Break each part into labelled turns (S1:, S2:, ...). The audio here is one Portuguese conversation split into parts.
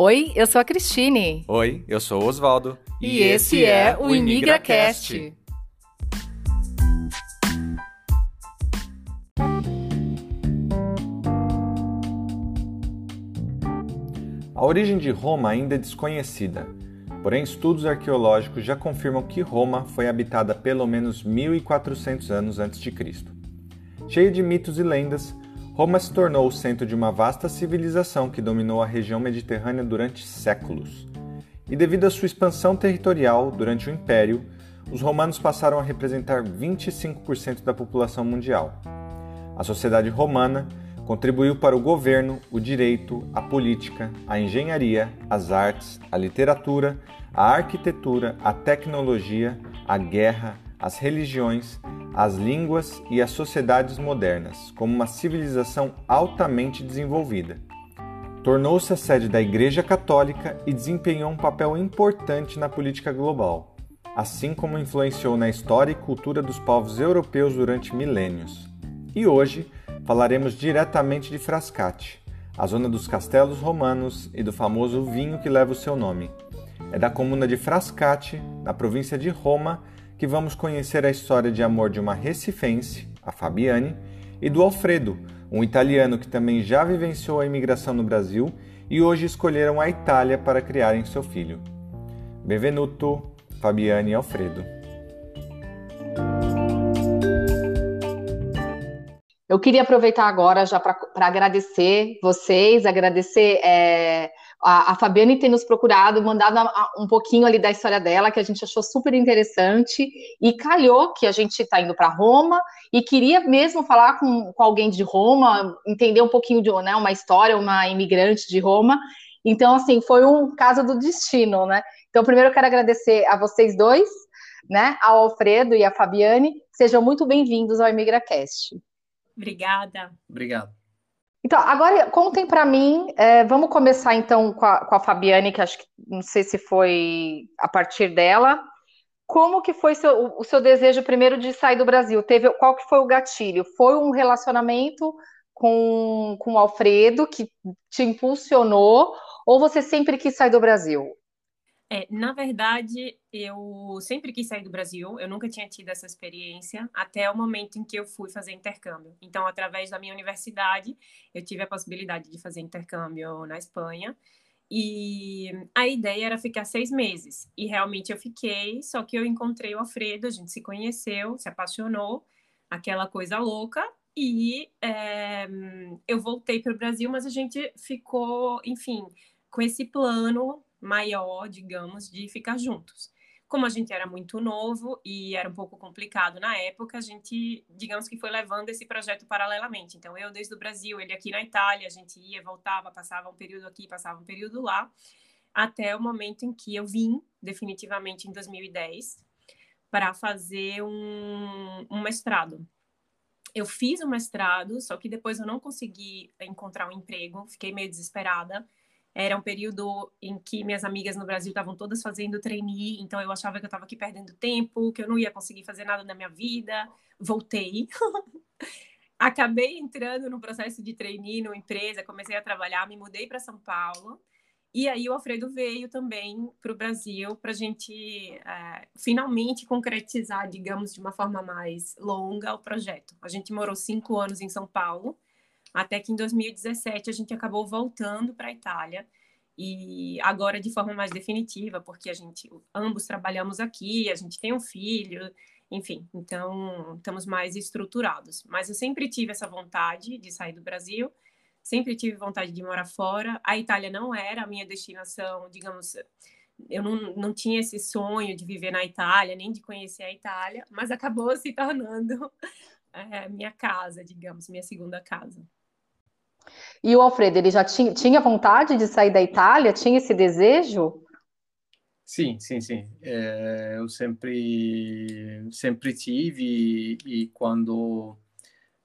S1: Oi, eu sou a Cristine.
S2: Oi, eu sou o Oswaldo.
S1: E, e esse é, é o ImigraCast.
S2: A origem de Roma ainda é desconhecida, porém estudos arqueológicos já confirmam que Roma foi habitada pelo menos 1400 anos antes de Cristo. Cheia de mitos e lendas, Roma se tornou o centro de uma vasta civilização que dominou a região mediterrânea durante séculos. E devido à sua expansão territorial durante o Império, os romanos passaram a representar 25% da população mundial. A sociedade romana Contribuiu para o governo, o direito, a política, a engenharia, as artes, a literatura, a arquitetura, a tecnologia, a guerra, as religiões, as línguas e as sociedades modernas, como uma civilização altamente desenvolvida. Tornou-se a sede da Igreja Católica e desempenhou um papel importante na política global, assim como influenciou na história e cultura dos povos europeus durante milênios. E hoje, falaremos diretamente de Frascati, a zona dos castelos romanos e do famoso vinho que leva o seu nome. É da comuna de Frascati, na província de Roma, que vamos conhecer a história de amor de uma recifense, a Fabiane, e do Alfredo, um italiano que também já vivenciou a imigração no Brasil e hoje escolheram a Itália para criarem seu filho. Benvenuto, Fabiane e Alfredo.
S1: Eu queria aproveitar agora já para agradecer vocês, agradecer é, a, a Fabiane ter nos procurado, mandado a, um pouquinho ali da história dela, que a gente achou super interessante, e calhou que a gente está indo para Roma, e queria mesmo falar com, com alguém de Roma, entender um pouquinho de né, uma história, uma imigrante de Roma. Então, assim, foi um caso do destino, né? Então, primeiro eu quero agradecer a vocês dois, né, ao Alfredo e a Fabiane. Sejam muito bem-vindos ao ImigraCast.
S3: Obrigada.
S2: Obrigado.
S1: Então, agora contem para mim, é, vamos começar então com a, com a, Fabiane, que acho que não sei se foi a partir dela. Como que foi seu, o seu desejo primeiro de sair do Brasil? Teve qual que foi o gatilho? Foi um relacionamento com, com o Alfredo que te impulsionou, ou você sempre quis sair do Brasil?
S3: É, na verdade, eu sempre quis sair do Brasil, eu nunca tinha tido essa experiência, até o momento em que eu fui fazer intercâmbio. Então, através da minha universidade, eu tive a possibilidade de fazer intercâmbio na Espanha, e a ideia era ficar seis meses. E realmente eu fiquei, só que eu encontrei o Alfredo, a gente se conheceu, se apaixonou, aquela coisa louca, e é, eu voltei para o Brasil, mas a gente ficou, enfim, com esse plano maior, digamos, de ficar juntos. Como a gente era muito novo e era um pouco complicado na época, a gente, digamos que foi levando esse projeto paralelamente. Então, eu desde o Brasil, ele aqui na Itália, a gente ia, voltava, passava um período aqui, passava um período lá, até o momento em que eu vim, definitivamente em 2010, para fazer um, um mestrado. Eu fiz o mestrado, só que depois eu não consegui encontrar um emprego, fiquei meio desesperada era um período em que minhas amigas no Brasil estavam todas fazendo trainee, então eu achava que eu estava aqui perdendo tempo, que eu não ia conseguir fazer nada na minha vida. Voltei. Acabei entrando no processo de trainee numa empresa, comecei a trabalhar, me mudei para São Paulo. E aí o Alfredo veio também para o Brasil para a gente é, finalmente concretizar, digamos, de uma forma mais longa o projeto. A gente morou cinco anos em São Paulo até que em 2017 a gente acabou voltando para a Itália e agora de forma mais definitiva, porque a gente ambos trabalhamos aqui, a gente tem um filho, enfim, então estamos mais estruturados. Mas eu sempre tive essa vontade de sair do Brasil, sempre tive vontade de morar fora. A Itália não era a minha destinação, digamos, eu não, não tinha esse sonho de viver na Itália, nem de conhecer a Itália, mas acabou se tornando é, minha casa, digamos, minha segunda casa.
S1: E o Alfredo, ele já tinha, tinha vontade de sair da Itália? Tinha esse desejo?
S4: Sim, sim, sim. É, eu sempre, sempre tive e, e quando,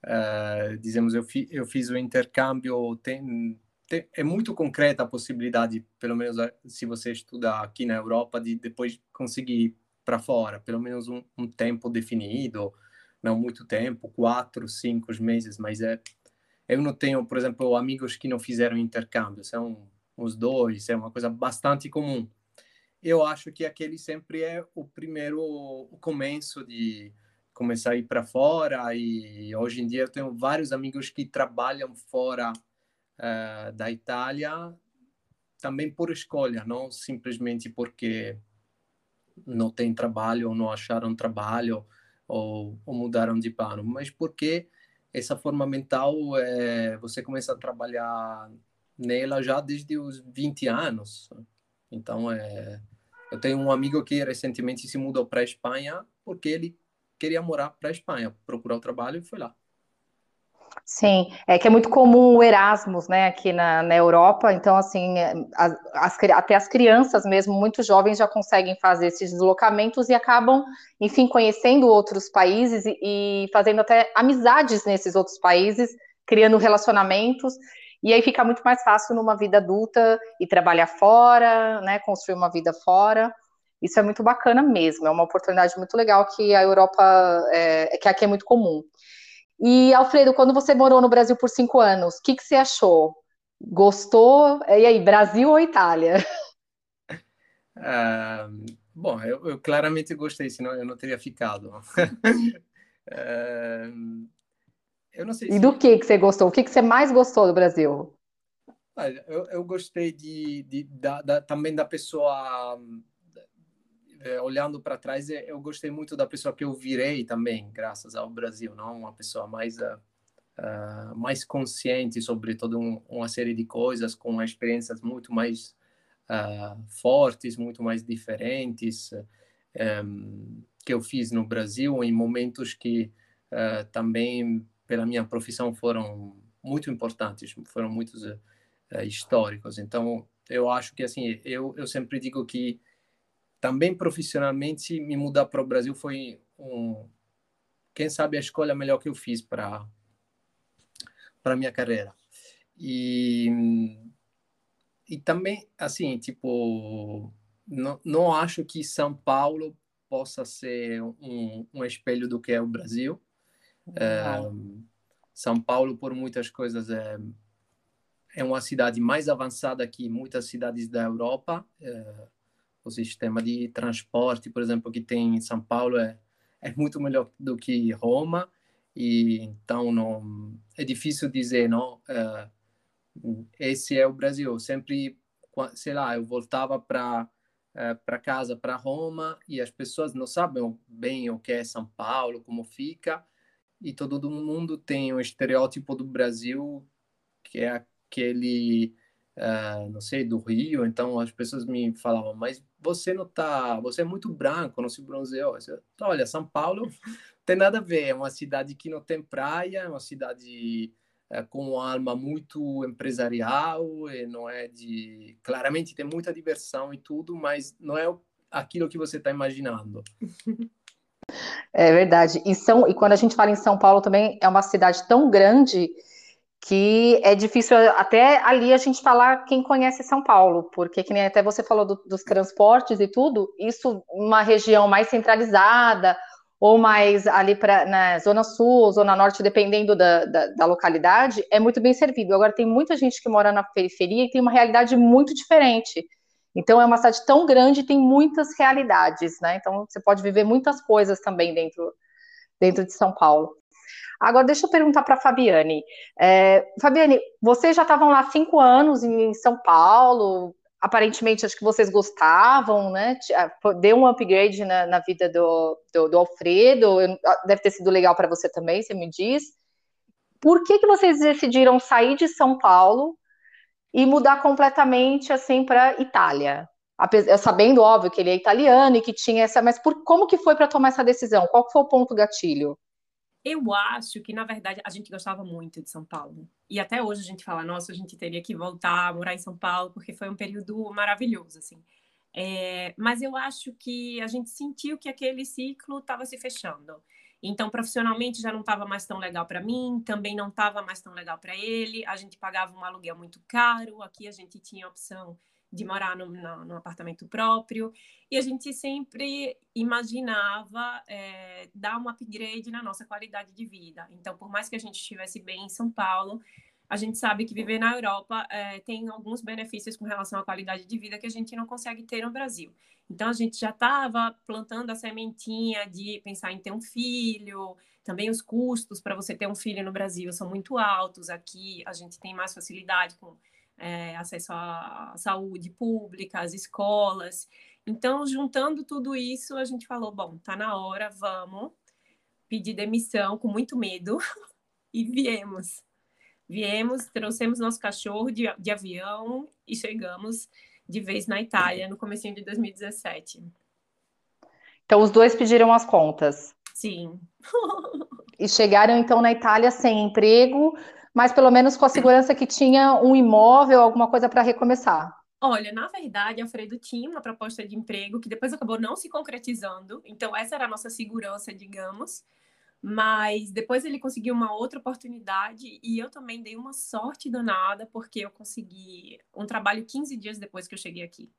S4: é, dizemos, eu, fi, eu fiz o intercâmbio, tem, tem, é muito concreta a possibilidade, pelo menos se você estudar aqui na Europa, de depois conseguir ir para fora, pelo menos um, um tempo definido, não muito tempo, quatro, cinco meses, mas é eu não tenho, por exemplo, amigos que não fizeram intercâmbio, são uns dois, é uma coisa bastante comum. Eu acho que aquele sempre é o primeiro o começo de começar a ir para fora e hoje em dia eu tenho vários amigos que trabalham fora uh, da Itália também por escolha, não simplesmente porque não tem trabalho ou não acharam trabalho ou, ou mudaram de plano, mas porque essa forma mental é, você começa a trabalhar nela já desde os 20 anos. Então, é, eu tenho um amigo que recentemente se mudou para a Espanha porque ele queria morar para a Espanha, procurar o trabalho e foi lá.
S1: Sim, é que é muito comum o Erasmus, né, aqui na, na Europa, então, assim, é, as, as, até as crianças mesmo, muito jovens, já conseguem fazer esses deslocamentos e acabam, enfim, conhecendo outros países e, e fazendo até amizades nesses outros países, criando relacionamentos, e aí fica muito mais fácil numa vida adulta e trabalhar fora, né, construir uma vida fora, isso é muito bacana mesmo, é uma oportunidade muito legal que a Europa, é, que aqui é muito comum. E, Alfredo, quando você morou no Brasil por cinco anos, o que, que você achou? Gostou? E aí, Brasil ou Itália?
S4: Uh, bom, eu, eu, claramente gostei, senão eu não teria ficado. uh,
S1: eu não sei. E se... do que, que você gostou? O que, que você mais gostou do Brasil?
S4: Eu, eu gostei de, de da, da, também da pessoa é, olhando para trás, é, eu gostei muito da pessoa que eu virei também, graças ao Brasil, não uma pessoa mais uh, uh, mais consciente sobre toda um, uma série de coisas, com experiências muito mais uh, fortes, muito mais diferentes um, que eu fiz no Brasil, em momentos que também pela minha profissão foram muito importantes, foram muito históricos. Então, eu acho que assim, eu, eu sempre digo que também profissionalmente me mudar para o Brasil foi um quem sabe a escolha melhor que eu fiz para para minha carreira. E e também assim tipo não, não acho que São Paulo possa ser um, um espelho do que é o Brasil. É, São Paulo por muitas coisas é é uma cidade mais avançada que muitas cidades da Europa. É, o sistema de transporte, por exemplo, que tem em São Paulo é, é muito melhor do que Roma, e então não é difícil dizer, não, uh, esse é o Brasil. Sempre, sei lá, eu voltava para uh, para casa, para Roma, e as pessoas não sabem bem o que é São Paulo, como fica, e todo mundo tem um estereótipo do Brasil que é aquele uh, não sei, do Rio, então as pessoas me falavam, mas você não tá, você é muito branco, não se bronzeou. Olha, São Paulo tem nada a ver, é uma cidade que não tem praia, é uma cidade uh, com uma alma muito empresarial, e não é de, claramente tem muita diversão e tudo, mas não é aquilo que você está imaginando.
S1: É verdade. E, são, e quando a gente fala em São Paulo também, é uma cidade tão grande que é difícil até ali a gente falar quem conhece São Paulo, porque que nem até você falou do, dos transportes e tudo, isso uma região mais centralizada ou mais ali para na zona sul, zona norte, dependendo da, da, da, localidade, é muito bem servido. Agora tem muita gente que mora na periferia e tem uma realidade muito diferente. Então é uma cidade tão grande e tem muitas realidades, né? Então você pode viver muitas coisas também dentro dentro de São Paulo. Agora, deixa eu perguntar para a Fabiane. É, Fabiane, vocês já estavam lá cinco anos em São Paulo, aparentemente acho que vocês gostavam, né? Ah, deu um upgrade na, na vida do, do, do, Alfredo, ah, deve ter sido legal para você também, você me diz. Por que, que vocês decidiram sair de São Paulo e mudar completamente assim para Itália? Sabendo, óbvio, que ele é italiano e que tinha essa, mas por como que foi para tomar essa decisão? Qual foi o ponto gatilho?
S3: Eu acho que, na verdade, a gente gostava muito de São Paulo. E até hoje a gente fala, nossa, a gente teria que voltar a morar em São Paulo, porque foi um período maravilhoso, assim. É, mas eu acho que a gente sentiu que aquele ciclo estava se fechando. Então, profissionalmente já não estava mais tão legal para mim, também não estava mais tão legal para ele. A gente pagava um aluguel muito caro, aqui a gente tinha a opção de morar no, no, no, apartamento próprio. E a gente sempre imaginava é, dar um upgrade na nossa qualidade de vida. Então, por mais que a gente estivesse bem em São Paulo, a gente sabe que viver na Europa é, tem alguns benefícios com relação à qualidade de vida que a gente não consegue ter no Brasil. Então, a gente já estava plantando a sementinha de pensar em ter um filho. Também os custos para você ter um filho no Brasil são muito altos. Aqui, a gente tem mais facilidade com é, acesso à saúde pública, às escolas. Então, juntando tudo isso, a gente falou: bom, tá na hora, vamos pedir demissão com muito medo e viemos. Viemos, trouxemos nosso cachorro de, de avião e chegamos de vez na Itália no começo de 2017.
S1: Então os dois pediram as contas.
S3: Sim.
S1: e chegaram então na Itália sem emprego, mas pelo menos com a segurança que tinha um imóvel, alguma coisa para recomeçar.
S3: Olha, na verdade, Alfredo tinha uma proposta de emprego que depois acabou não se concretizando. Então, essa era a nossa segurança, digamos. Mas depois ele conseguiu uma outra oportunidade e eu também dei uma sorte danada, porque eu consegui um trabalho 15 dias depois que eu cheguei aqui.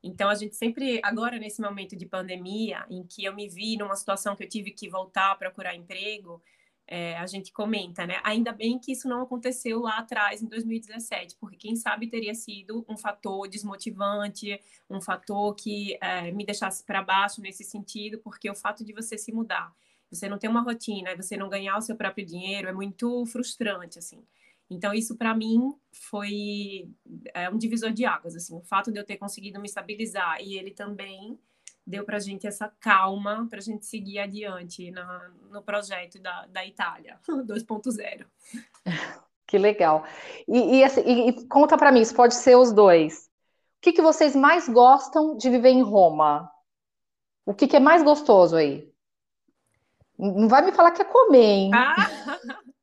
S3: Então, a gente sempre, agora nesse momento de pandemia, em que eu me vi numa situação que eu tive que voltar a procurar emprego, é, a gente comenta, né? Ainda bem que isso não aconteceu lá atrás, em 2017, porque quem sabe teria sido um fator desmotivante, um fator que é, me deixasse para baixo nesse sentido, porque o fato de você se mudar, você não ter uma rotina, você não ganhar o seu próprio dinheiro, é muito frustrante, assim. Então, isso para mim foi é, um divisor de águas, assim, o fato de eu ter conseguido me estabilizar e ele também deu para a gente essa calma para a gente seguir adiante na, no projeto da, da Itália 2.0.
S1: Que legal. E, e, assim, e, e conta para mim, isso pode ser os dois. O que, que vocês mais gostam de viver em Roma? O que, que é mais gostoso aí? Não vai me falar que é comer, hein?
S3: Ah,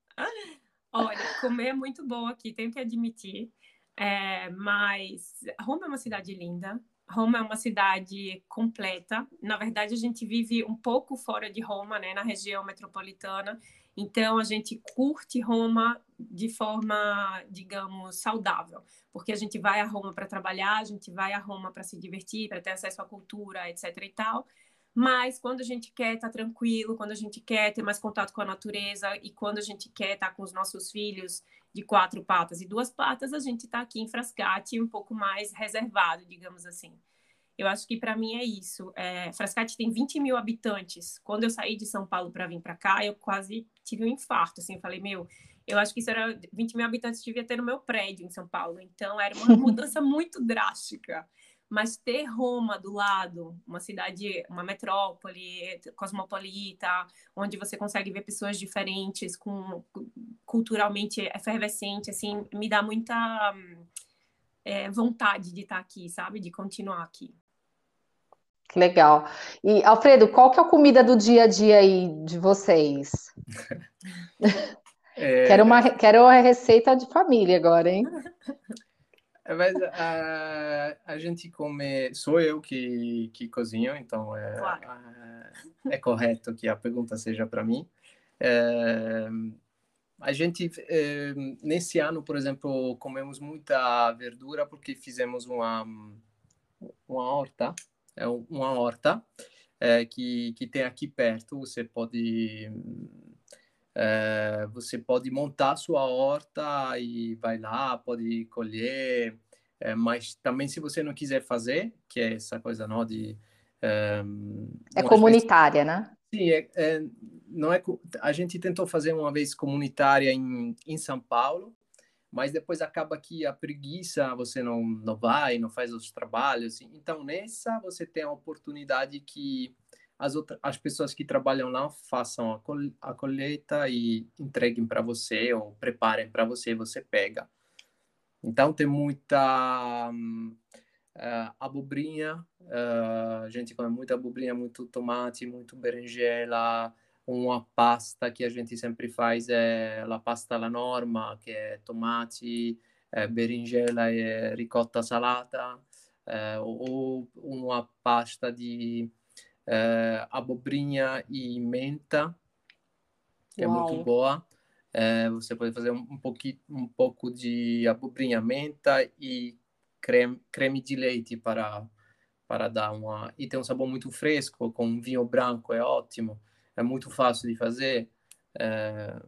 S3: olha, comer é muito bom aqui, tenho que admitir. É, mas Roma é uma cidade linda, Roma é uma cidade completa. Na verdade, a gente vive um pouco fora de Roma, né, na região metropolitana. Então, a gente curte Roma de forma, digamos, saudável, porque a gente vai a Roma para trabalhar, a gente vai a Roma para se divertir, para ter acesso à cultura, etc. e tal. Mas quando a gente quer estar tá tranquilo, quando a gente quer ter mais contato com a natureza e quando a gente quer estar tá com os nossos filhos de quatro patas e duas patas, a gente está aqui em Frascati um pouco mais reservado, digamos assim. Eu acho que para mim é isso. É, Frascati tem 20 mil habitantes. Quando eu saí de São Paulo para vir para cá, eu quase tive um infarto. Assim, eu falei, meu, eu acho que isso era 20 mil habitantes devia ter no meu prédio em São Paulo. Então era uma mudança muito drástica. Mas ter Roma do lado, uma cidade, uma metrópole cosmopolita, onde você consegue ver pessoas diferentes, com culturalmente efervescente, assim, me dá muita é, vontade de estar aqui, sabe? De continuar aqui.
S1: Que legal. E, Alfredo, qual que é a comida do dia a dia aí de vocês? É... quero, uma, quero uma receita de família agora, hein?
S4: Mas a, a gente come, sou eu que, que cozinho, então é, claro. a, é correto que a pergunta seja para mim. É, a gente, é, nesse ano, por exemplo, comemos muita verdura porque fizemos uma, uma horta, é uma horta é, que, que tem aqui perto, você pode é, você pode montar sua horta e vai lá, pode colher, é, mas também se você não quiser fazer, que é essa coisa não de
S1: é, é comunitária, espécie... né?
S4: Sim, é, é, não é. A gente tentou fazer uma vez comunitária em, em São Paulo, mas depois acaba que a preguiça você não não vai, não faz os trabalhos. Então nessa você tem a oportunidade que as outras as pessoas que trabalham lá façam a, col a colheita e entreguem para você ou preparem para você, você pega. Então tem muita uh, abobrinha, uh, a gente come muita abobrinha, muito tomate, muito berinjela. Uma pasta que a gente sempre faz é a pasta alla norma, que é tomate, é, berinjela e ricotta salata, é, ou uma pasta de é, abobrinha e menta, que Uau. é muito boa. É, você pode fazer um, um, pouquinho, um pouco de abobrinha, menta e creme, creme de leite para, para dar uma... E tem um sabor muito fresco, com vinho branco, é ótimo. É muito fácil de fazer. É,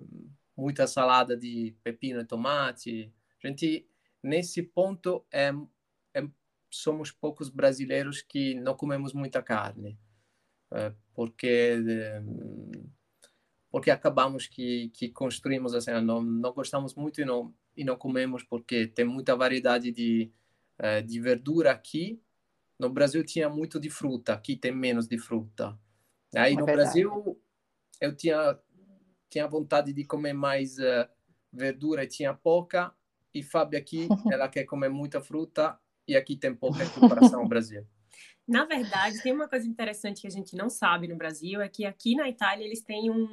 S4: muita salada de pepino e tomate. A gente, nesse ponto, é, é somos poucos brasileiros que não comemos muita carne, porque porque acabamos que, que construímos assim, não, não gostamos muito e não e não comemos porque tem muita variedade de é, de verdura aqui. No Brasil tinha muito de fruta, aqui tem menos de fruta. Aí é no verdade. Brasil eu tinha tinha vontade de comer mais uh, verdura e tinha pouca. E Fábio aqui, ela quer comer muita fruta e aqui tem pouca em comparação ao Brasil.
S3: Na verdade, tem uma coisa interessante que a gente não sabe no Brasil, é que aqui na Itália eles têm um,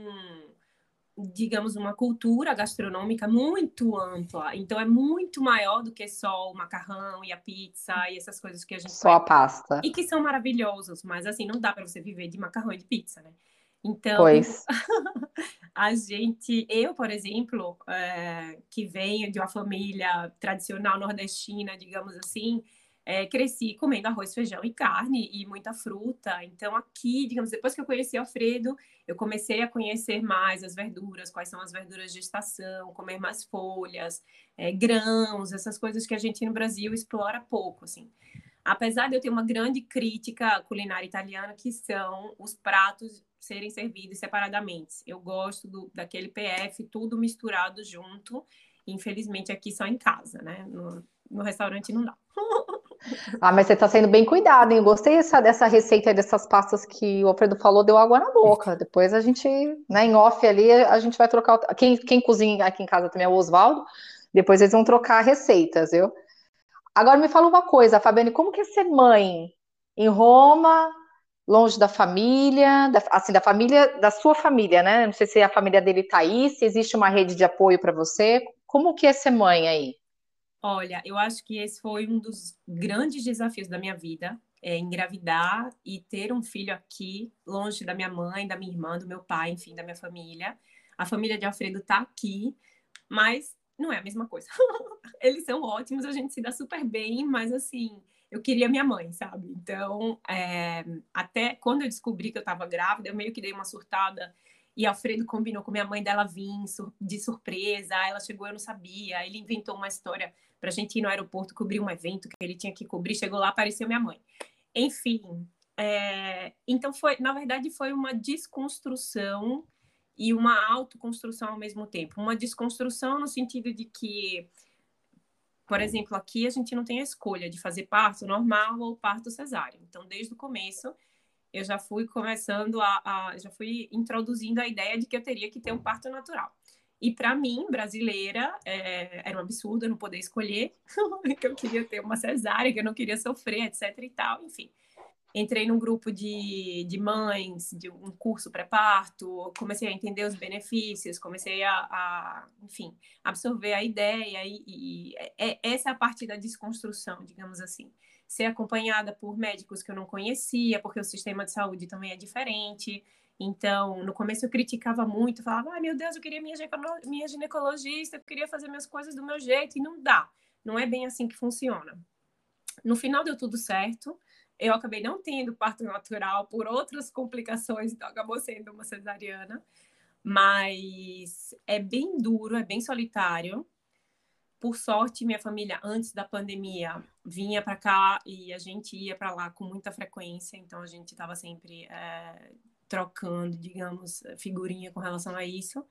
S3: digamos, uma cultura gastronômica muito ampla. Então é muito maior do que só o macarrão e a pizza e essas coisas que a gente
S1: Só a pasta.
S3: E que são maravilhosos, mas assim, não dá para você viver de macarrão e de pizza, né? Então,
S1: pois.
S3: a gente, eu, por exemplo, é, que venho de uma família tradicional nordestina, digamos assim, é, cresci comendo arroz, feijão e carne e muita fruta. Então, aqui, digamos, depois que eu conheci Alfredo, eu comecei a conhecer mais as verduras, quais são as verduras de estação, comer mais folhas, é, grãos, essas coisas que a gente no Brasil explora pouco, assim. Apesar de eu ter uma grande crítica à culinária italiana, que são os pratos serem servidos separadamente. Eu gosto do, daquele PF, tudo misturado junto. Infelizmente, aqui só em casa, né? No, no restaurante não dá.
S1: Ah, mas você está sendo bem cuidado, hein? Eu gostei dessa, dessa receita dessas pastas que o Alfredo falou, deu água na boca. Depois a gente, né, em off ali, a gente vai trocar. Quem, quem cozinha aqui em casa também é o Oswaldo. Depois eles vão trocar receitas, viu? Agora me fala uma coisa, Fabiane, como que é ser mãe em Roma, longe da família, da, assim, da família, da sua família, né? Não sei se a família dele está aí, se existe uma rede de apoio para você. Como que é ser mãe aí?
S3: Olha, eu acho que esse foi um dos grandes desafios da minha vida, é engravidar e ter um filho aqui, longe da minha mãe, da minha irmã, do meu pai, enfim, da minha família. A família de Alfredo está aqui, mas não é a mesma coisa. Eles são ótimos, a gente se dá super bem, mas assim, eu queria minha mãe, sabe? Então, é, até quando eu descobri que eu estava grávida, eu meio que dei uma surtada e Alfredo combinou com minha mãe dela vir de surpresa. Ela chegou, eu não sabia. Ele inventou uma história para a gente ir no aeroporto cobrir um evento que ele tinha que cobrir. Chegou lá, apareceu minha mãe. Enfim, é... então foi, na verdade, foi uma desconstrução e uma autoconstrução ao mesmo tempo. Uma desconstrução no sentido de que, por exemplo, aqui a gente não tem a escolha de fazer parto normal ou parto cesáreo. Então, desde o começo, eu já fui começando a, a, já fui introduzindo a ideia de que eu teria que ter um parto natural. E para mim, brasileira, é, era um absurdo eu não poder escolher, que eu queria ter uma cesárea, que eu não queria sofrer, etc e tal, enfim. Entrei num grupo de, de mães, de um curso pré-parto, comecei a entender os benefícios, comecei a, a enfim, absorver a ideia, e, e é, essa é a parte da desconstrução, digamos assim ser acompanhada por médicos que eu não conhecia, porque o sistema de saúde também é diferente. Então, no começo eu criticava muito, falava, ai ah, meu Deus, eu queria minha, minha ginecologista, eu queria fazer minhas coisas do meu jeito, e não dá. Não é bem assim que funciona. No final deu tudo certo. Eu acabei não tendo parto natural por outras complicações, então acabou sendo uma cesariana. Mas é bem duro, é bem solitário. Por sorte, minha família, antes da pandemia, vinha para cá e a gente ia para lá com muita frequência, então a gente estava sempre é, trocando, digamos, figurinha com relação a isso.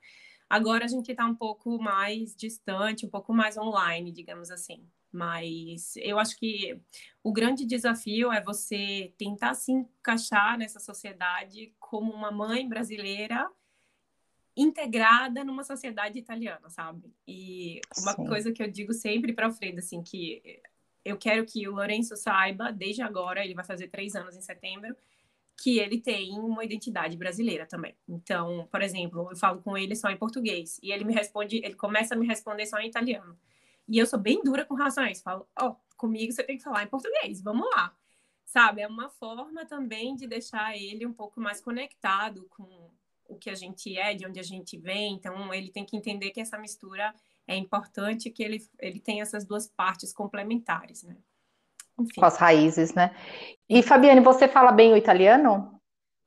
S3: Agora a gente está um pouco mais distante, um pouco mais online, digamos assim. Mas eu acho que o grande desafio é você tentar se encaixar nessa sociedade como uma mãe brasileira integrada numa sociedade italiana, sabe? E uma Sim. coisa que eu digo sempre para o Alfredo, assim, que eu quero que o Lourenço saiba, desde agora, ele vai fazer três anos em setembro, que ele tem uma identidade brasileira também. Então, por exemplo, eu falo com ele só em português e ele me responde, ele começa a me responder só em italiano. E eu sou bem dura com isso. Falo, ó, oh, comigo você tem que falar em português, vamos lá. Sabe, é uma forma também de deixar ele um pouco mais conectado com o que a gente é, de onde a gente vem. Então, ele tem que entender que essa mistura é importante, que ele, ele tem essas duas partes complementares, né?
S1: Enfim. Com as raízes, né? E, Fabiane, você fala bem o italiano?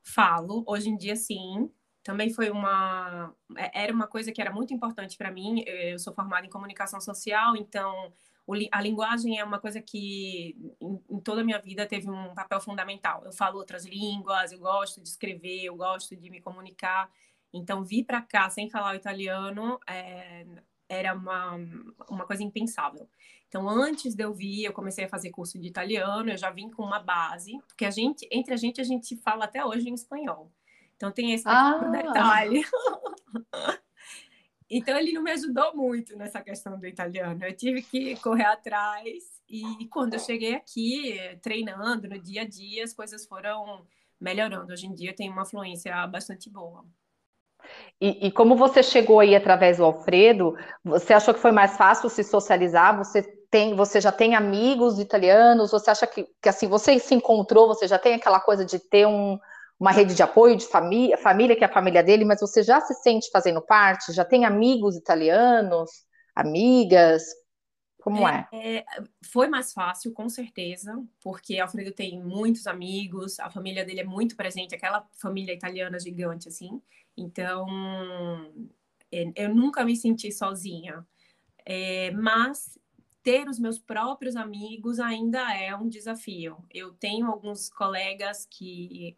S3: Falo. Hoje em dia, sim. Também foi uma é, era uma coisa que era muito importante para mim. Eu sou formada em comunicação social, então a linguagem é uma coisa que em, toda a minha vida teve um papel fundamental. Eu falo outras línguas, eu gosto de escrever, eu gosto de me comunicar. Então, vir para cá sem falar o italiano é, era uma, uma coisa impensável. Então, antes de eu vir, eu comecei a fazer curso de italiano, eu já vim com uma base, porque a gente, entre a gente, a gente fala até hoje em espanhol. Então, tem esse ah. detalhe. Então ele não me ajudou muito nessa questão do italiano. Eu tive que correr atrás e quando eu cheguei aqui, treinando no dia a dia, as coisas foram melhorando. Hoje em dia eu tenho uma fluência bastante boa.
S1: E, e, como você chegou aí através do Alfredo, você achou que foi mais fácil se socializar? Você tem, você já tem amigos italianos? Você acha que, que assim você se encontrou? Você já tem aquela coisa de ter um, uma rede de apoio de família, família que é a família dele, mas você já se sente fazendo parte? Já tem amigos italianos, amigas? Como é,
S3: é? é? Foi mais fácil, com certeza, porque Alfredo tem muitos amigos, a família dele é muito presente, aquela família italiana gigante, assim. Então, é, eu nunca me senti sozinha. É, mas ter os meus próprios amigos ainda é um desafio. Eu tenho alguns colegas que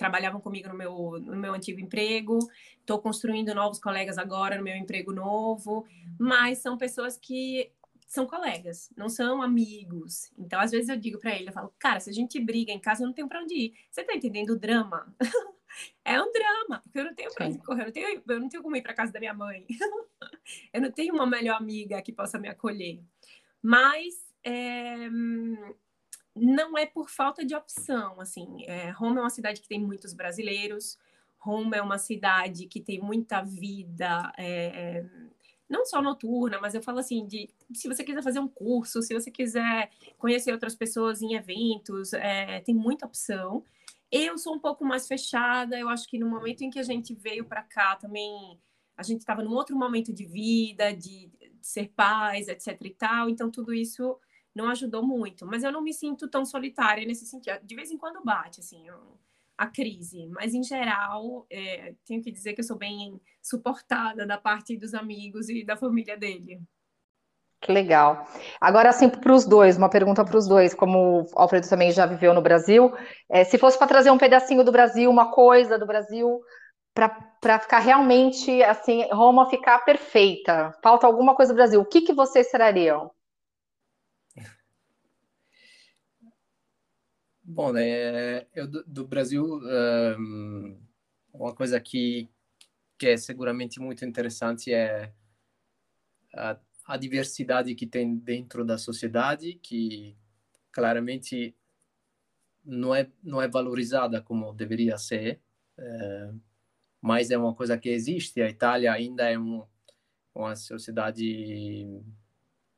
S3: trabalhavam comigo no meu, no meu antigo emprego, estou construindo novos colegas agora no meu emprego novo, mas são pessoas que são colegas, não são amigos. Então, às vezes eu digo para ele, eu falo, cara, se a gente briga em casa, eu não tenho para onde ir. Você tá entendendo o drama? é um drama, porque eu não tenho para onde correr, eu não, tenho, eu não tenho como ir para casa da minha mãe. eu não tenho uma melhor amiga que possa me acolher. Mas é, não é por falta de opção, assim. É, Roma é uma cidade que tem muitos brasileiros. Roma é uma cidade que tem muita vida, é, não só noturna, mas eu falo assim de se você quiser fazer um curso, se você quiser conhecer outras pessoas em eventos, é, tem muita opção. Eu sou um pouco mais fechada. Eu acho que no momento em que a gente veio para cá também a gente estava num outro momento de vida, de, de ser pais, etc e tal. Então tudo isso não ajudou muito. Mas eu não me sinto tão solitária nesse sentido. De vez em quando bate, assim, a crise. Mas, em geral, é, tenho que dizer que eu sou bem suportada da parte dos amigos e da família dele.
S1: Que legal. Agora, assim, para os dois, uma pergunta para os dois, como o Alfredo também já viveu no Brasil, é, se fosse para trazer um pedacinho do Brasil, uma coisa do Brasil, para ficar realmente, assim, Roma ficar perfeita, falta alguma coisa do Brasil, o que, que vocês trariam?
S4: Bom, né, eu do, do Brasil, um, uma coisa que, que é seguramente muito interessante é a, a diversidade que tem dentro da sociedade, que claramente não é, não é valorizada como deveria ser, é, mas é uma coisa que existe. A Itália ainda é um, uma sociedade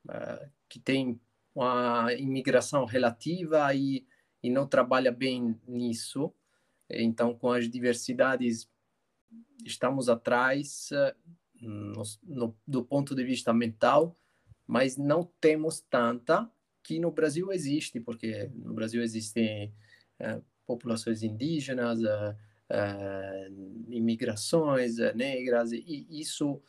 S4: uh, que tem uma imigração relativa e e não trabalha bem nisso. Então, com as diversidades, estamos atrás no, no, do ponto de vista mental, mas não temos tanta que no Brasil existe, porque no Brasil existem é, populações indígenas, é, é, imigrações negras, e isso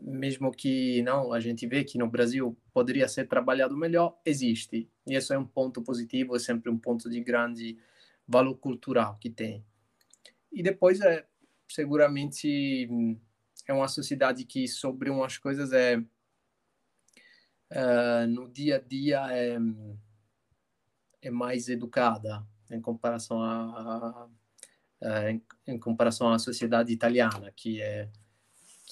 S4: mesmo que não a gente vê que no Brasil poderia ser trabalhado melhor, existe. E isso é um ponto positivo, é sempre um ponto de grande valor cultural que tem. E depois é seguramente é uma sociedade que sobre umas coisas é uh, no dia a dia é, é mais educada em comparação a, a, a em, em comparação à sociedade italiana que é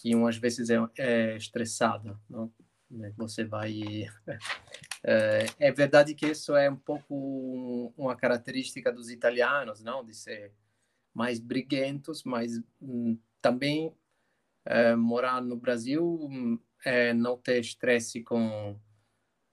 S4: que umas vezes é, é estressada, não? Né, você vai é, é, verdade que isso é um pouco uma característica dos italianos, não, de ser mais briguentos, mas hum, também é, morar no Brasil é não ter estresse com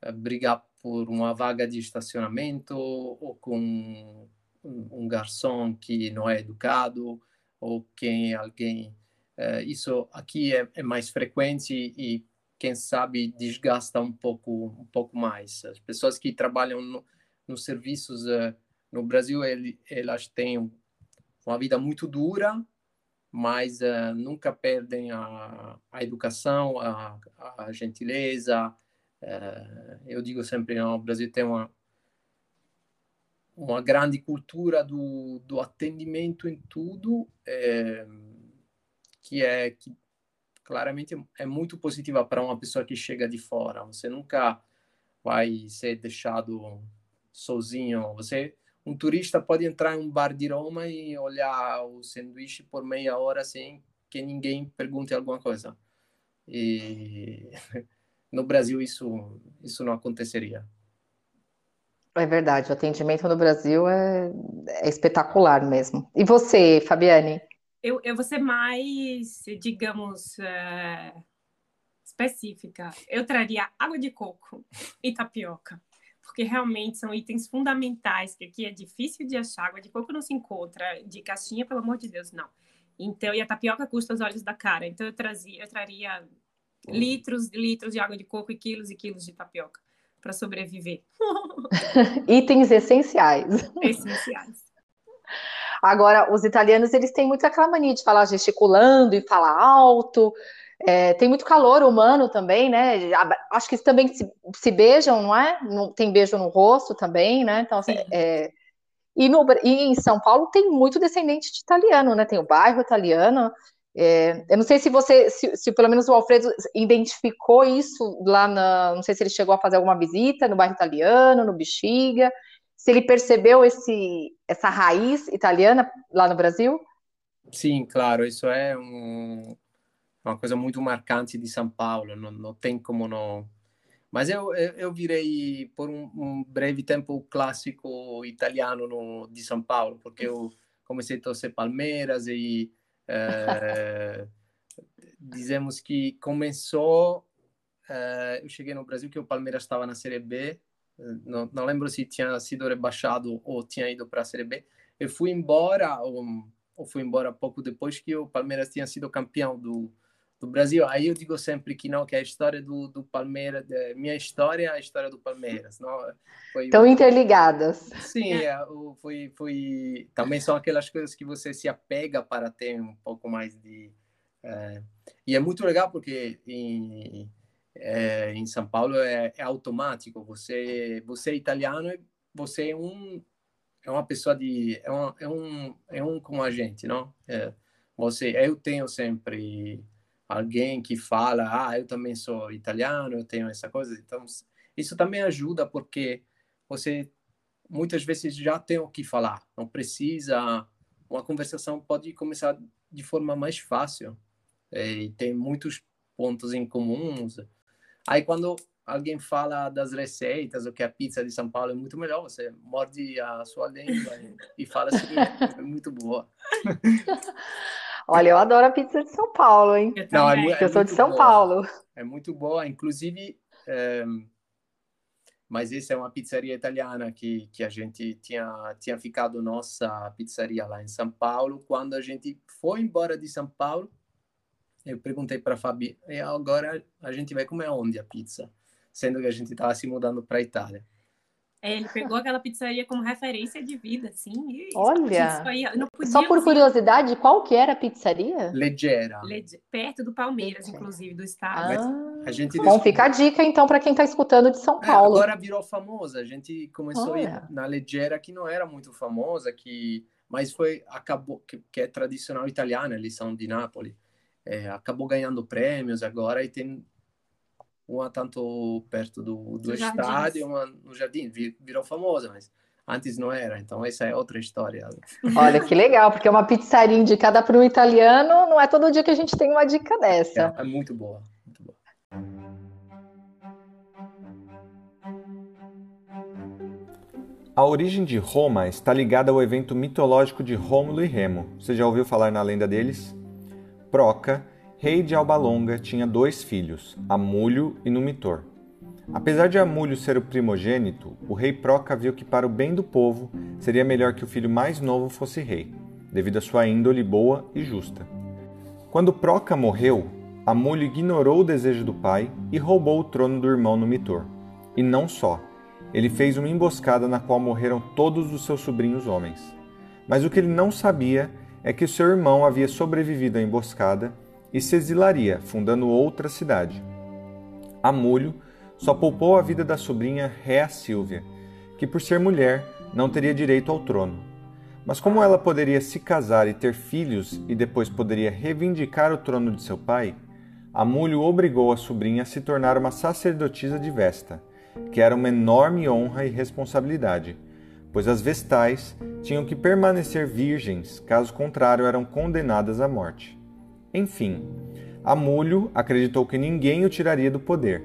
S4: é, brigar por uma vaga de estacionamento ou com um garçom que não é educado ou quem alguém é, isso aqui é, é, mais frequente e, quem sabe, desgasta um pouco, um pouco mais. As pessoas que trabalham no, nos serviços uh, no Brasil, ele, elas têm uma vida muito dura, mas uh, nunca perdem a, a educação, a, a gentileza. Uh, eu digo sempre, não, o Brasil tem uma uma grande cultura do, do atendimento em tudo, que é que claramente é muito positiva para uma pessoa que chega de fora. Você nunca vai ser deixado sozinho. Você um turista pode entrar em um bar de Roma e olhar o sanduíche por meia hora sem que ninguém pergunte alguma coisa. E no Brasil isso isso não aconteceria.
S1: É verdade, o atendimento no Brasil é, é espetacular mesmo. E você, Fabiane?
S3: Eu, eu vou ser mais, digamos, é, específica. Eu traria água de coco e tapioca, porque realmente são itens fundamentais, que aqui é difícil de achar. Água de coco não se encontra, de caixinha, pelo amor de Deus, não. Então, e a tapioca custa os olhos da cara. Então, eu, trazia, eu traria litros e litros de água de coco e quilos e quilos de tapioca para sobreviver.
S1: Itens essenciais.
S3: Essenciais.
S1: Agora, os italianos, eles têm muito aquela mania de falar gesticulando e falar alto. É, tem muito calor humano também, né? Acho que também se, se beijam, não é? tem beijo no rosto também, né? Então, assim, é, e, no, e em São Paulo tem muito descendente de italiano, né? Tem o bairro italiano. É, eu não sei se você, se, se, pelo menos o Alfredo identificou isso lá na. Não sei se ele chegou a fazer alguma visita no bairro italiano, no Bexiga, se ele percebeu esse, essa raiz italiana lá no Brasil.
S4: Sim, claro, isso é um, uma coisa muito marcante de São Paulo, não, não tem como não. Mas eu, eu, virei por um, um, breve tempo clássico italiano no, de São Paulo, porque eu comecei a torcer Palmeiras e é, dizemos que começou. É, eu cheguei no Brasil que o Palmeiras estava na Série B. Não, não lembro se tinha sido rebaixado ou tinha ido para a Série B. Eu fui embora, ou, ou fui embora pouco depois que o Palmeiras tinha sido campeão do, do Brasil. Aí eu digo sempre que não, que a história do, do Palmeiras, minha história é a história do Palmeiras. Não,
S1: foi, Estão interligadas.
S4: Sim, é, foi, foi, também são aquelas coisas que você se apega para ter um pouco mais de... É, e é muito legal porque em, é, em São Paulo é, é, automático. Você, você é italiano, você é um é uma pessoa de é um é um, é um com a gente, não? É, você eu tenho sempre alguém que fala, ah, eu também sou italiano, eu tenho essa coisa. Então, isso também ajuda porque você muitas vezes já tem o que falar, não precisa. Uma conversação pode começar de forma mais fácil é, e tem muitos pontos em comuns. Aí quando alguém fala das receitas, o que a pizza de São Paulo é muito melhor, você morde a sua língua e fala assim, é muito boa.
S1: Olha, eu adoro a pizza de São Paulo, hein? Eu, Não, é, eu sou de São
S4: boa.
S1: Paulo.
S4: É muito boa, inclusive. É, mas essa é uma pizzaria italiana que, que a gente tinha, tinha ficado nossa pizzaria lá em São Paulo. Quando a gente foi embora de São Paulo, eu perguntei para a Fabi, e agora a gente vai comer onde a pizza? Sendo que a gente estava se mudando para a Itália.
S3: É, ele pegou aquela pizzaria como referência de vida, assim.
S1: Olha, só por curiosidade, qual que era a pizzaria?
S4: Leggera.
S3: perto do Palmeiras, Leggera. inclusive, do estado.
S1: Ah, a gente bom, fica a dica então para quem está escutando de São é, Paulo.
S4: É, agora virou famosa. A gente começou Olha. a ir na Leggera, que não era muito famosa, que mas foi acabou que, que é tradicional italiana, eles são de Nápoles. É, acabou ganhando prêmios agora e tem uma tanto perto do, do estádio, uma no jardim, virou famosa, mas antes não era, então essa é outra história.
S1: Olha que legal, porque uma pizzaria indicada para um italiano, não é todo dia que a gente tem uma dica dessa.
S4: É, é muito boa, muito boa.
S2: A origem de Roma está ligada ao evento mitológico de Rômulo e Remo. Você já ouviu falar na lenda deles? Proca rei de Alba Longa, tinha dois filhos, Amúlio e Numitor. Apesar de Amúlio ser o primogênito, o rei Proca viu que para o bem do povo seria melhor que o filho mais novo fosse rei, devido à sua índole boa e justa. Quando Proca morreu, Amúlio ignorou o desejo do pai e roubou o trono do irmão Numitor. E não só, ele fez uma emboscada na qual morreram todos os seus sobrinhos homens. Mas o que ele não sabia é que seu irmão havia sobrevivido à emboscada e se exilaria, fundando outra cidade. Amulho só poupou a vida da sobrinha Réa Silvia, que por ser mulher não teria direito ao trono. Mas como ela poderia se casar e ter filhos e depois poderia reivindicar o trono de seu pai, Amulho obrigou a sobrinha a se tornar uma sacerdotisa de Vesta, que era uma enorme honra e responsabilidade, pois as vestais tinham que permanecer virgens, caso contrário eram condenadas à morte. Enfim, Amulho acreditou que ninguém o tiraria do poder.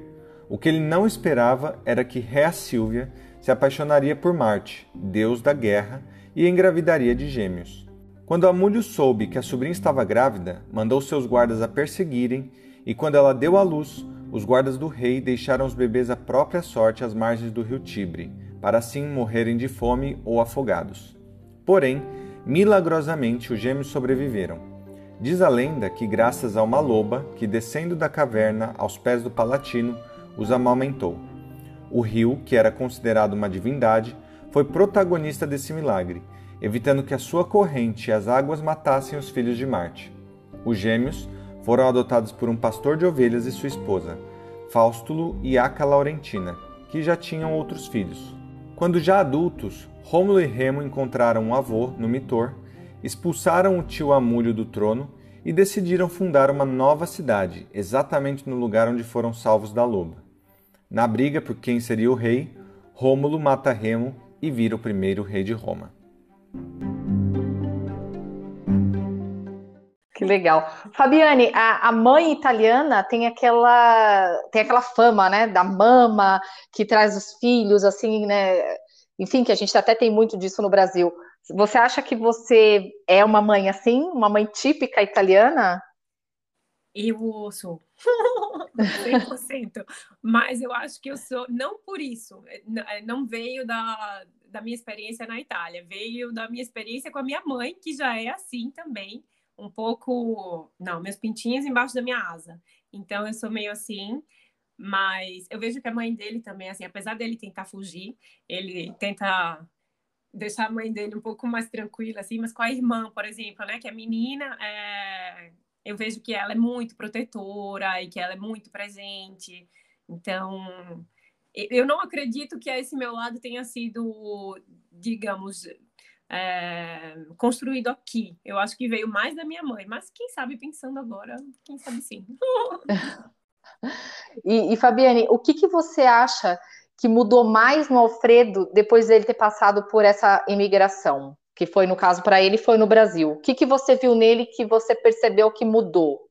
S2: O que ele não esperava era que Réa Silvia se apaixonaria por Marte, deus da guerra, e engravidaria de gêmeos. Quando Amulho soube que a sobrinha estava grávida, mandou seus guardas a perseguirem, e quando ela deu à luz, os guardas do rei deixaram os bebês à própria sorte às margens do rio Tibre, para assim morrerem de fome ou afogados. Porém, milagrosamente os gêmeos sobreviveram. Diz a lenda que, graças a uma loba que, descendo da caverna aos pés do Palatino, os amamentou. O rio, que era considerado uma divindade, foi protagonista desse milagre, evitando que a sua corrente e as águas matassem os filhos de Marte. Os gêmeos foram adotados por um pastor de ovelhas e sua esposa, Faustulo e Aca Laurentina, que já tinham outros filhos. Quando já adultos, Rômulo e Remo encontraram um avô no Mitor, expulsaram o tio Amúlio do trono e decidiram fundar uma nova cidade, exatamente no lugar onde foram salvos da loba. Na briga por quem seria o rei, Rômulo mata Remo e vira o primeiro rei de Roma.
S1: Que legal. Fabiane, a, a, mãe italiana tem aquela tem aquela fama, né, da mama que traz os filhos, assim, né? Enfim, que a gente até tem muito disso no Brasil. Você acha que você é uma mãe assim, uma mãe típica italiana?
S3: Eu sou. 100%. Mas eu acho que eu sou, não por isso, é, não veio da, da minha experiência na Itália, veio da minha experiência com a minha mãe, que já é assim também um pouco. Não, meus pintinhos embaixo da minha asa. Então eu sou meio assim, mas eu vejo que a mãe dele também, assim, apesar dele tentar fugir, ele tenta deixar a mãe dele um pouco mais tranquila, assim, mas com a irmã, por exemplo, né, que a menina, é... eu vejo que ela é muito protetora e que ela é muito presente. Então, eu não acredito que esse meu lado tenha sido, digamos, é, construído aqui. Eu acho que veio mais da minha mãe, mas quem sabe pensando agora, quem sabe sim.
S1: e, e, Fabiane, o que, que você acha que mudou mais no Alfredo depois dele ter passado por essa imigração? Que foi, no caso, para ele, foi no Brasil. O que, que você viu nele que você percebeu que mudou?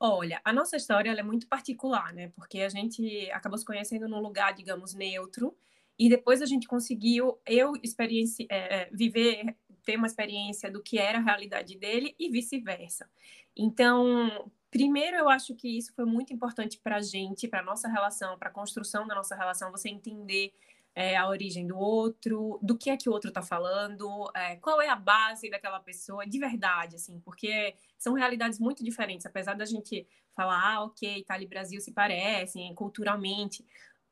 S3: Olha, a nossa história é muito particular, né? Porque a gente acabou se conhecendo num lugar, digamos, neutro, e depois a gente conseguiu, eu é, é, viver, ter uma experiência do que era a realidade dele e vice-versa. Então, primeiro eu acho que isso foi muito importante para a gente, para nossa relação, para a construção da nossa relação, você entender é, a origem do outro, do que é que o outro está falando, é, qual é a base daquela pessoa, de verdade, assim, porque são realidades muito diferentes, apesar da gente falar, ah, ok, Itália e Brasil se parecem culturalmente,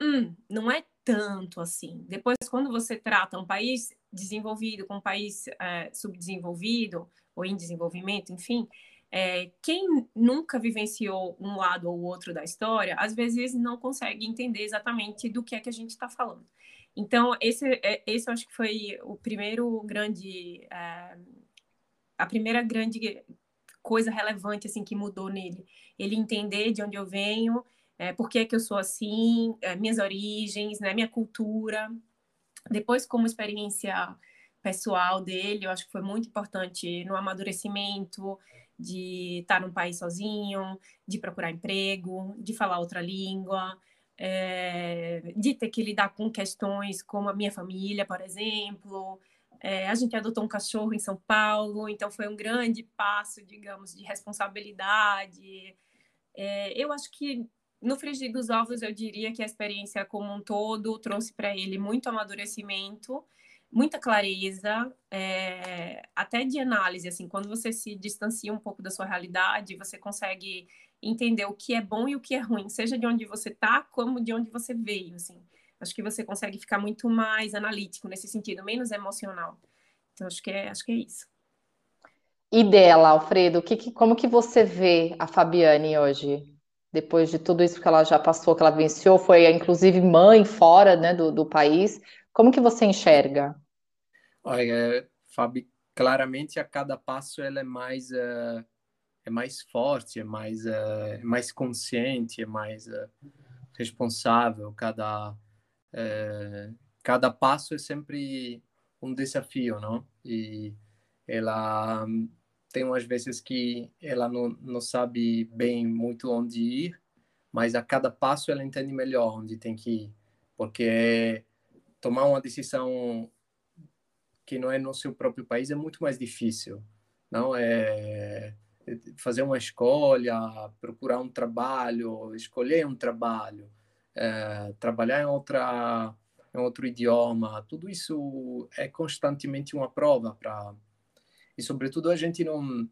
S3: hum, não é tanto assim. Depois, quando você trata um país desenvolvido com um país é, subdesenvolvido ou em desenvolvimento, enfim, é, quem nunca vivenciou um lado ou outro da história, às vezes não consegue entender exatamente do que é que a gente está falando. Então, esse, é, esse eu acho que foi o primeiro grande, é, a primeira grande coisa relevante assim que mudou nele. Ele entender de onde eu venho é, por que, é que eu sou assim, é, minhas origens, né, minha cultura. Depois, como experiência pessoal dele, eu acho que foi muito importante no amadurecimento, de estar num país sozinho, de procurar emprego, de falar outra língua, é, de ter que lidar com questões como a minha família, por exemplo. É, a gente adotou um cachorro em São Paulo, então foi um grande passo, digamos, de responsabilidade. É, eu acho que no frigir dos ovos, eu diria que a experiência como um todo trouxe para ele muito amadurecimento, muita clareza, é, até de análise. Assim, quando você se distancia um pouco da sua realidade, você consegue entender o que é bom e o que é ruim, seja de onde você está, como de onde você veio. Assim. Acho que você consegue ficar muito mais analítico nesse sentido, menos emocional. Então, acho que é, acho que é isso.
S1: E dela, Alfredo, que, que, como que você vê a Fabiane hoje? Depois de tudo isso que ela já passou, que ela venceu, foi inclusive mãe fora né, do, do país. Como que você enxerga?
S4: Olha, Fabi, claramente a cada passo ela é mais uh, é mais forte, é mais uh, mais consciente, é mais uh, responsável. Cada cada passo é sempre um desafio, não? E ela tem umas vezes que ela não, não sabe bem muito onde ir, mas a cada passo ela entende melhor onde tem que ir, porque tomar uma decisão que não é no seu próprio país é muito mais difícil, não é fazer uma escolha, procurar um trabalho, escolher um trabalho, é, trabalhar em outra em outro idioma, tudo isso é constantemente uma prova para e sobretudo a gente não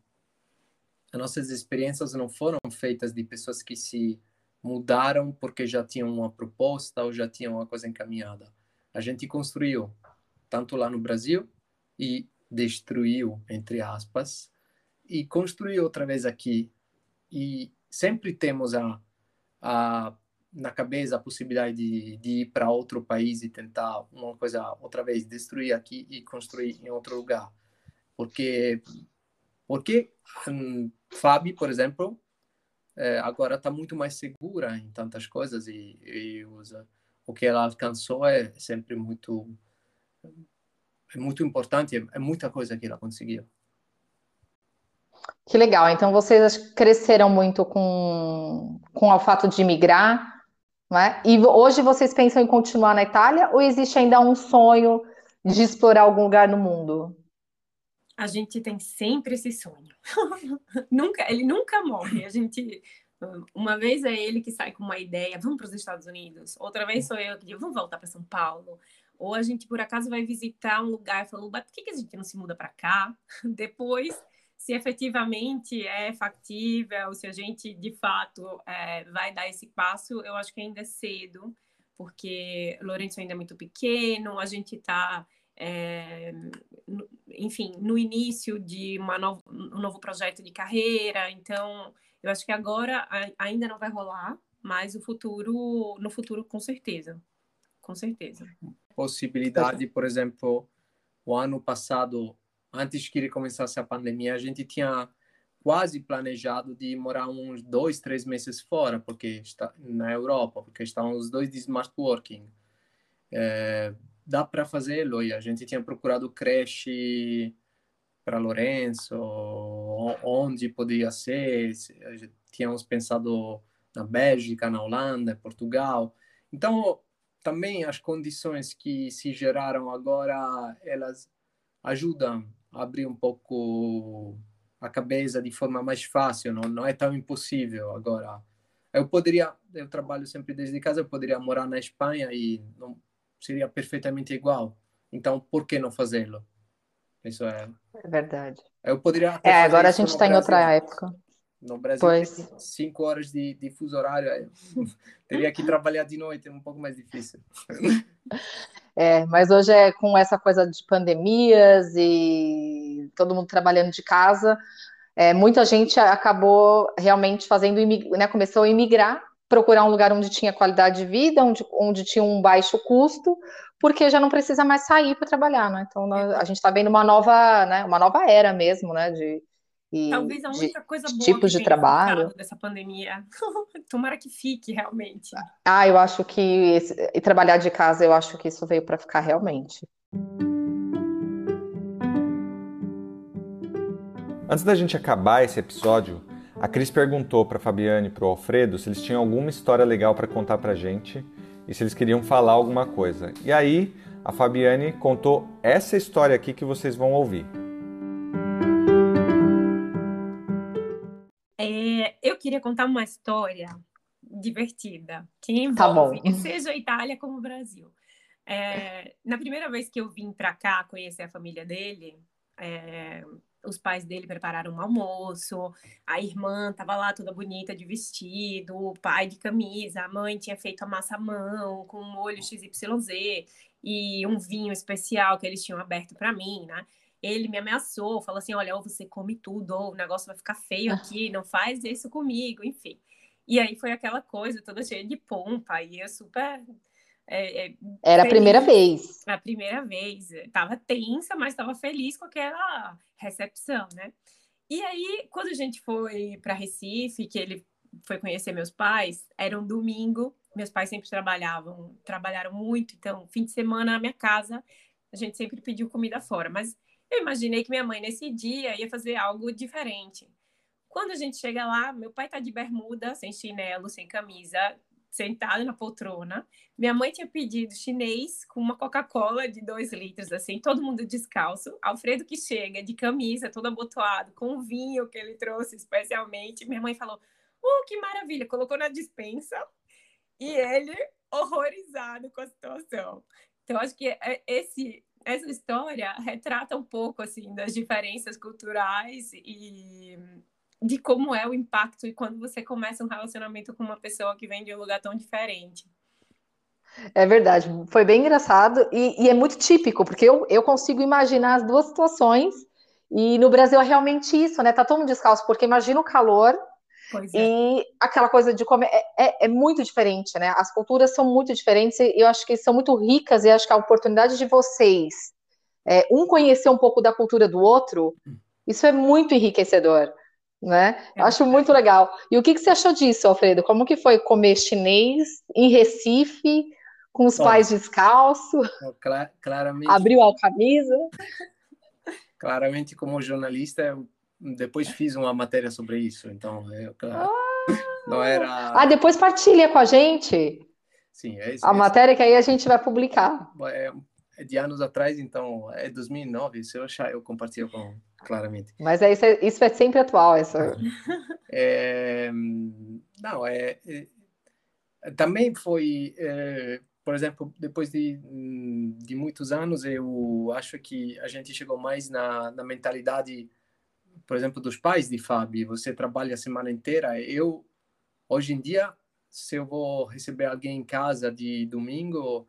S4: as nossas experiências não foram feitas de pessoas que se mudaram porque já tinham uma proposta ou já tinham uma coisa encaminhada. A gente construiu tanto lá no Brasil e destruiu entre aspas e construiu outra vez aqui e sempre temos a, a na cabeça a possibilidade de, de ir para outro país e tentar uma coisa outra vez destruir aqui e construir em outro lugar porque, porque um, por exemplo, é, agora está muito mais segura em tantas coisas e, e usa, o que ela alcançou é sempre muito é muito importante, é, é muita coisa que ela conseguiu.
S1: Que legal. Então vocês cresceram muito com, com o fato de migrar, né? E hoje vocês pensam em continuar na Itália ou existe ainda um sonho de explorar algum lugar no mundo?
S3: A gente tem sempre esse sonho. nunca, ele nunca morre. A gente uma vez é ele que sai com uma ideia, vamos para os Estados Unidos. Outra vez sou eu que digo, vamos voltar para São Paulo. Ou a gente por acaso vai visitar um lugar e falou, por que, que a gente não se muda para cá? Depois, se efetivamente é factível, se a gente de fato é, vai dar esse passo, eu acho que ainda é cedo, porque Lourenço ainda é muito pequeno, a gente está é, enfim, no início de novo, um novo projeto de carreira. Então, eu acho que agora ainda não vai rolar, mas o futuro, no futuro, com certeza. Com certeza.
S4: Possibilidade, por exemplo, o ano passado, antes que começasse a pandemia, a gente tinha quase planejado de morar uns dois, três meses fora, porque está na Europa, porque estão os dois de smart working. É, dá para fazê-lo. E a gente tinha procurado creche para Lourenço, onde poderia ser. Tínhamos pensado na Bélgica, na Holanda, Portugal. Então, também as condições que se geraram agora, elas ajudam a abrir um pouco a cabeça de forma mais fácil, não, não é tão impossível agora. Eu poderia, eu trabalho sempre desde casa, eu poderia morar na Espanha e não, seria perfeitamente igual. Então, por que não fazê-lo? Isso é.
S1: É verdade.
S4: Eu poderia.
S1: É, agora a gente está em outra época.
S4: No Brasil, pois. cinco horas de, de fuso horário. teria que trabalhar de noite, é um pouco mais difícil.
S1: É, mas hoje é com essa coisa de pandemias e todo mundo trabalhando de casa, é, muita gente acabou realmente fazendo, né, começou a imigrar procurar um lugar onde tinha qualidade de vida, onde, onde tinha um baixo custo, porque já não precisa mais sair para trabalhar, né? Então nós, a gente está vendo uma nova, né, uma nova era mesmo, né? De,
S3: e Talvez a única coisa boa tipos de trabalho dessa pandemia. Tomara que fique realmente.
S1: Ah, eu acho que esse, e trabalhar de casa, eu acho que isso veio para ficar realmente.
S2: Antes da gente acabar esse episódio, a Cris perguntou para Fabiane e para o Alfredo se eles tinham alguma história legal para contar para gente e se eles queriam falar alguma coisa. E aí a Fabiane contou essa história aqui que vocês vão ouvir.
S3: É, eu queria contar uma história divertida que envolve tá seja a Itália como o Brasil. É, na primeira vez que eu vim para cá conhecer a família dele, é, os pais dele prepararam um almoço, a irmã estava lá toda bonita de vestido, o pai de camisa, a mãe tinha feito a massa à mão com um molho XYZ e um vinho especial que eles tinham aberto para mim, né? ele me ameaçou, falou assim: olha, ou você come tudo, ou o negócio vai ficar feio aqui, não faz isso comigo, enfim. E aí foi aquela coisa toda cheia de pompa, e eu super.
S1: É, é, Era a primeira vez.
S3: A primeira vez. Tava tensa, mas estava feliz com aquela recepção, né? E aí, quando a gente foi para Recife, que ele foi conhecer meus pais, era um domingo. Meus pais sempre trabalhavam, trabalharam muito, então, fim de semana na minha casa, a gente sempre pediu comida fora. Mas eu imaginei que minha mãe, nesse dia, ia fazer algo diferente. Quando a gente chega lá, meu pai tá de bermuda, sem chinelo, sem camisa, sentado na poltrona. Minha mãe tinha pedido chinês com uma Coca-Cola de dois litros, assim, todo mundo descalço. Alfredo que chega de camisa, todo abotoado, com o vinho que ele trouxe especialmente. Minha mãe falou: Oh, que maravilha! Colocou na dispensa e ele horrorizado com a situação. Então, acho que é, esse, essa história retrata um pouco assim das diferenças culturais e de como é o impacto e quando você começa um relacionamento com uma pessoa que vem de um lugar tão diferente.
S1: É verdade, foi bem engraçado e, e é muito típico, porque eu, eu consigo imaginar as duas situações e no Brasil é realmente isso, né? Tá todo mundo descalço, porque imagina o calor Pois é. E aquela coisa de comer é, é, é, muito diferente, né? As culturas são muito diferentes e eu acho que são muito ricas e acho que a oportunidade de vocês é, um conhecer um pouco da cultura do outro, isso é muito enriquecedor, né? Eu acho muito legal. E o que, que você achou disso, Alfredo? Como que foi comer chinês em Recife com os Bom, pais descalços?
S4: claramente.
S1: Abriu a camisa.
S4: Claramente, como jornalista, eu depois fiz uma matéria sobre isso, então é, claro, ah, não era.
S1: Ah, depois partilha com a gente.
S4: Sim, é
S1: isso. A matéria que aí a gente vai publicar.
S4: É, é de anos atrás, então é 2009. Se eu achar, eu compartilho com claramente.
S1: Mas é isso, é, isso é sempre atual, essa.
S4: É, não, é, é, também foi, é, por exemplo, depois de, de muitos anos, eu acho que a gente chegou mais na, na mentalidade por exemplo, dos pais de Fábio, você trabalha a semana inteira. Eu, hoje em dia, se eu vou receber alguém em casa de domingo,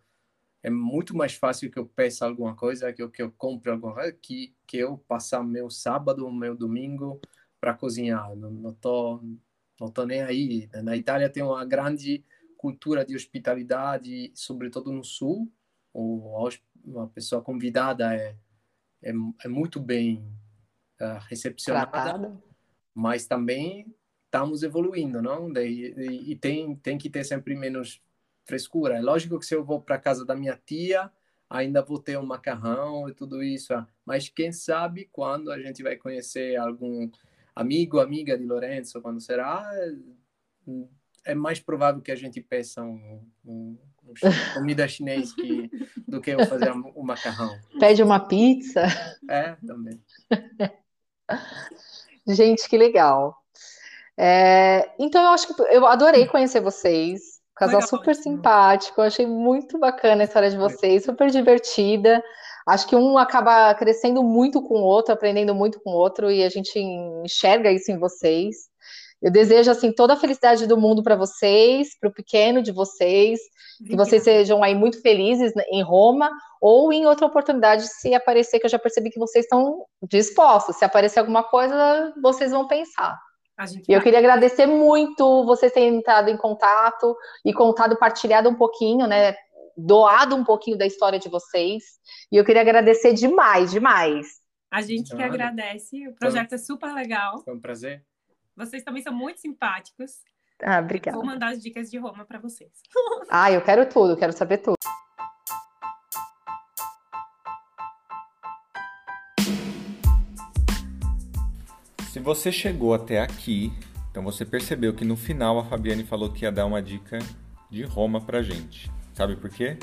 S4: é muito mais fácil que eu peça alguma coisa, que eu, que eu compre alguma coisa, que, que eu passar meu sábado, meu domingo para cozinhar. Não, não, tô, não tô nem aí. Na Itália tem uma grande cultura de hospitalidade, sobretudo no sul. Ou uma pessoa convidada é, é, é muito bem uh, recepcionada, Tratada. mas também estamos evoluindo, não? E, e, e, tem, tem que ter sempre menos frescura. É lógico que se eu vou para casa da minha tia, ainda vou ter um macarrão e tudo isso, mas quem sabe quando a gente vai conhecer algum amigo, amiga de Lourenço, quando será, é mais provável que a gente peça um, um, um comida chinês que, do que eu fazer o um macarrão.
S1: Pede uma pizza.
S4: É, também.
S1: Gente, que legal. É, então, eu acho que eu adorei conhecer vocês. Casal legal, super simpático, eu achei muito bacana a história de vocês, super divertida. Acho que um acaba crescendo muito com o outro, aprendendo muito com o outro, e a gente enxerga isso em vocês. Eu desejo assim toda a felicidade do mundo para vocês, para o pequeno de vocês, que vocês sejam aí muito felizes em Roma ou em outra oportunidade se aparecer que eu já percebi que vocês estão dispostos. Se aparecer alguma coisa, vocês vão pensar. E eu queria agradecer muito vocês terem entrado em contato e contado, partilhado um pouquinho, né? Doado um pouquinho da história de vocês. E eu queria agradecer demais, demais.
S3: A gente que agradece. O projeto é super legal.
S4: Foi um prazer.
S3: Vocês também são muito simpáticos.
S1: Ah, obrigada.
S3: Vou mandar as dicas de Roma para vocês.
S1: Ah, eu quero tudo, quero saber tudo.
S2: Se você chegou até aqui, então você percebeu que no final a Fabiane falou que ia dar uma dica de Roma pra gente. Sabe por quê?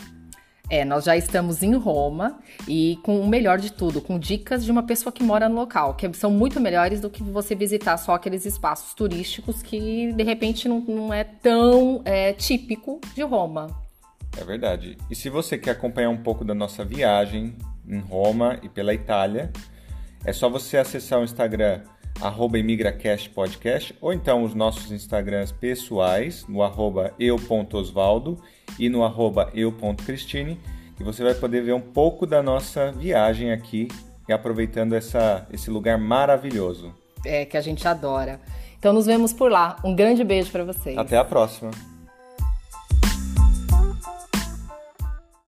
S1: É, nós já estamos em Roma e com o melhor de tudo, com dicas de uma pessoa que mora no local, que são muito melhores do que você visitar só aqueles espaços turísticos que de repente não, não é tão é, típico de Roma.
S2: É verdade. E se você quer acompanhar um pouco da nossa viagem em Roma e pela Itália, é só você acessar o Instagram arroba imigracastpodcast ou então os nossos Instagrams pessoais no arroba eu.osvaldo e no arroba eu.cristine, que você vai poder ver um pouco da nossa viagem aqui e aproveitando essa, esse lugar maravilhoso.
S1: É, que a gente adora. Então nos vemos por lá. Um grande beijo para vocês.
S2: Até a próxima.